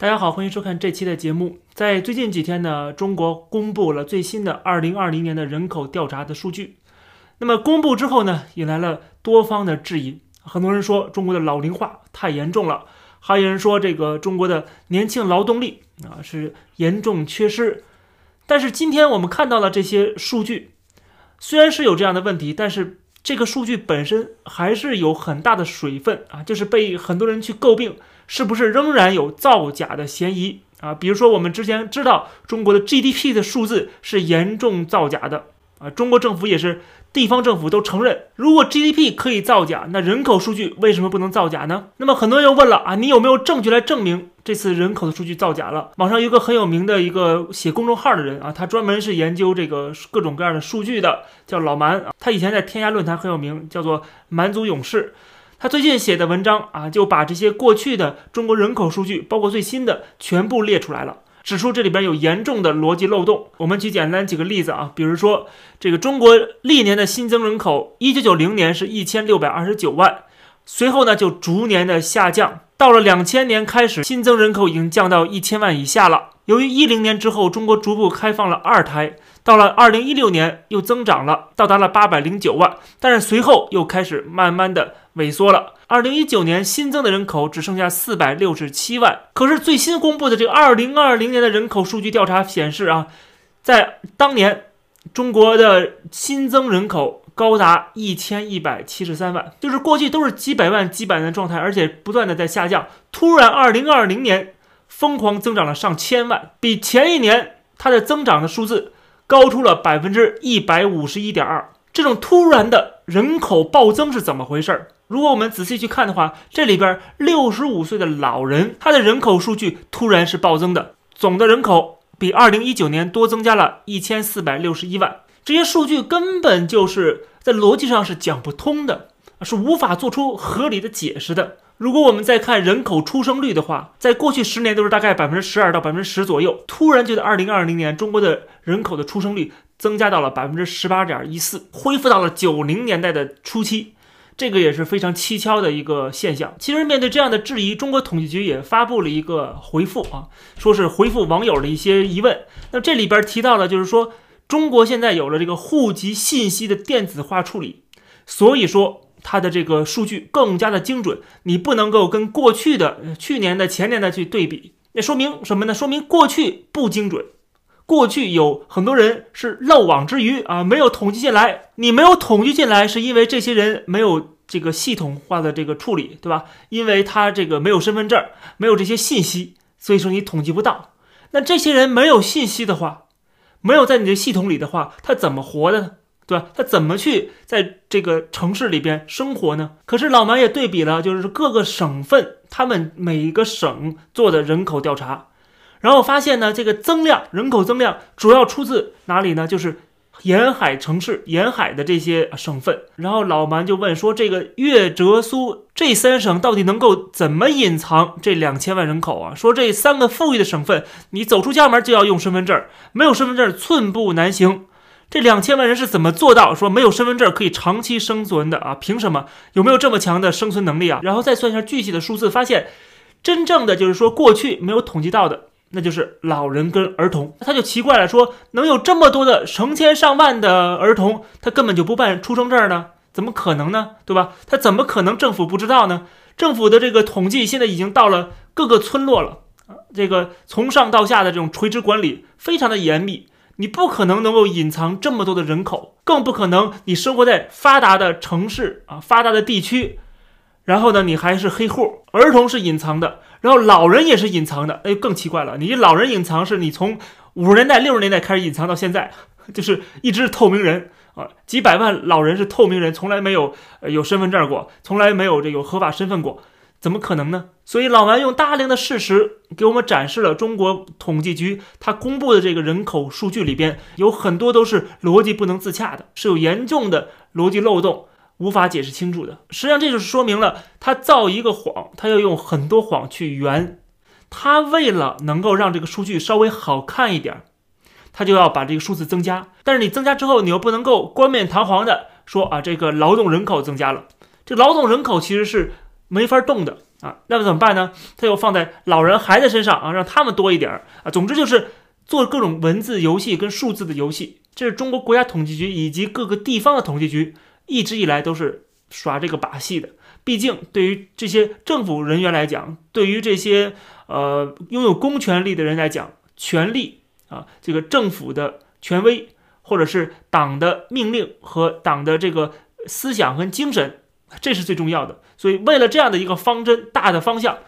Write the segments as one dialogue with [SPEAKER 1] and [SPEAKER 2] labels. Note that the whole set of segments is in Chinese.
[SPEAKER 1] 大家好，欢迎收看这期的节目。在最近几天呢，中国公布了最新的2020年的人口调查的数据。那么公布之后呢，引来了多方的质疑。很多人说中国的老龄化太严重了，还有人说这个中国的年轻劳动力啊是严重缺失。但是今天我们看到了这些数据，虽然是有这样的问题，但是这个数据本身还是有很大的水分啊，就是被很多人去诟病。是不是仍然有造假的嫌疑啊？比如说，我们之前知道中国的 GDP 的数字是严重造假的啊，中国政府也是，地方政府都承认，如果 GDP 可以造假，那人口数据为什么不能造假呢？那么很多人又问了啊，你有没有证据来证明这次人口的数据造假了？网上有个很有名的一个写公众号的人啊，他专门是研究这个各种各样的数据的，叫老蛮啊，他以前在天涯论坛很有名，叫做蛮族勇士。他最近写的文章啊，就把这些过去的中国人口数据，包括最新的，全部列出来了，指出这里边有严重的逻辑漏洞。我们举简单几个例子啊，比如说这个中国历年的新增人口，一九九零年是一千六百二十九万，随后呢就逐年的下降，到了两千年开始，新增人口已经降到一千万以下了。由于一零年之后中国逐步开放了二胎。到了二零一六年，又增长了，到达了八百零九万，但是随后又开始慢慢的萎缩了。二零一九年新增的人口只剩下四百六十七万。可是最新公布的这个二零二零年的人口数据调查显示啊，在当年中国的新增人口高达一千一百七十三万，就是过去都是几百万、几百万的状态，而且不断的在下降。突然二零二零年疯狂增长了上千万，比前一年它的增长的数字。高出了百分之一百五十一点二，这种突然的人口暴增是怎么回事儿？如果我们仔细去看的话，这里边六十五岁的老人，他的人口数据突然是暴增的，总的人口比二零一九年多增加了一千四百六十一万，这些数据根本就是在逻辑上是讲不通的，是无法做出合理的解释的。如果我们再看人口出生率的话，在过去十年都是大概百分之十二到百分之十左右，突然就在二零二零年，中国的人口的出生率增加到了百分之十八点一四，恢复到了九零年代的初期，这个也是非常蹊跷的一个现象。其实面对这样的质疑，中国统计局也发布了一个回复啊，说是回复网友的一些疑问。那这里边提到的就是说，中国现在有了这个户籍信息的电子化处理，所以说。它的这个数据更加的精准，你不能够跟过去的、去年的、前年的去对比，那说明什么呢？说明过去不精准，过去有很多人是漏网之鱼啊，没有统计进来。你没有统计进来，是因为这些人没有这个系统化的这个处理，对吧？因为他这个没有身份证，没有这些信息，所以说你统计不到。那这些人没有信息的话，没有在你的系统里的话，他怎么活的呢？对吧？他怎么去在这个城市里边生活呢？可是老蛮也对比了，就是各个省份他们每一个省做的人口调查，然后发现呢，这个增量人口增量主要出自哪里呢？就是沿海城市、沿海的这些省份。然后老蛮就问说：“这个粤、浙、苏这三省到底能够怎么隐藏这两千万人口啊？说这三个富裕的省份，你走出家门就要用身份证，没有身份证寸步难行。”这两千万人是怎么做到说没有身份证可以长期生存的啊？凭什么？有没有这么强的生存能力啊？然后再算一下具体的数字，发现真正的就是说过去没有统计到的，那就是老人跟儿童。他就奇怪了，说能有这么多的成千上万的儿童，他根本就不办出生证呢？怎么可能呢？对吧？他怎么可能政府不知道呢？政府的这个统计现在已经到了各个村落了啊这个从上到下的这种垂直管理非常的严密。你不可能能够隐藏这么多的人口，更不可能你生活在发达的城市啊，发达的地区，然后呢，你还是黑户，儿童是隐藏的，然后老人也是隐藏的，哎，更奇怪了，你老人隐藏是你从五十年代、六十年代开始隐藏到现在，就是一直是透明人啊，几百万老人是透明人，从来没有呃有身份证过，从来没有这有合法身份过。怎么可能呢？所以老王用大量的事实给我们展示了中国统计局他公布的这个人口数据里边有很多都是逻辑不能自洽的，是有严重的逻辑漏洞，无法解释清楚的。实际上这就是说明了他造一个谎，他要用很多谎去圆。他为了能够让这个数据稍微好看一点，他就要把这个数字增加。但是你增加之后，你又不能够冠冕堂皇的说啊，这个劳动人口增加了。这劳动人口其实是。没法动的啊，那么怎么办呢？他又放在老人孩子身上啊，让他们多一点儿啊。总之就是做各种文字游戏跟数字的游戏。这是中国国家统计局以及各个地方的统计局一直以来都是耍这个把戏的。毕竟对于这些政府人员来讲，对于这些呃拥有公权力的人来讲，权力啊，这个政府的权威或者是党的命令和党的这个思想和精神，这是最重要的。所以，为了这样的一个方针、大的方向，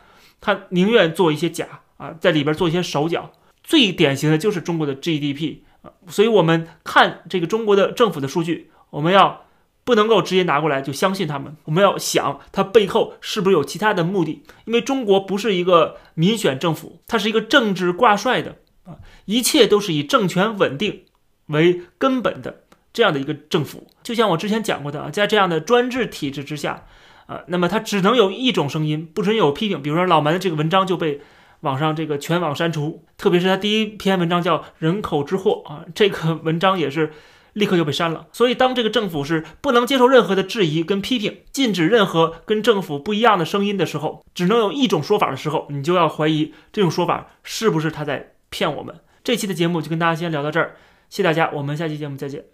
[SPEAKER 1] 他宁愿做一些假啊，在里边做一些手脚。最典型的就是中国的 GDP 啊，所以我们看这个中国的政府的数据，我们要不能够直接拿过来就相信他们，我们要想它背后是不是有其他的目的。因为中国不是一个民选政府，它是一个政治挂帅的啊，一切都是以政权稳定为根本的这样的一个政府。就像我之前讲过的啊，在这样的专制体制之下。啊，那么它只能有一种声音，不准有批评。比如说老门的这个文章就被网上这个全网删除，特别是他第一篇文章叫《人口之祸》啊，这个文章也是立刻就被删了。所以当这个政府是不能接受任何的质疑跟批评，禁止任何跟政府不一样的声音的时候，只能有一种说法的时候，你就要怀疑这种说法是不是他在骗我们。这期的节目就跟大家先聊到这儿，谢谢大家，我们下期节目再见。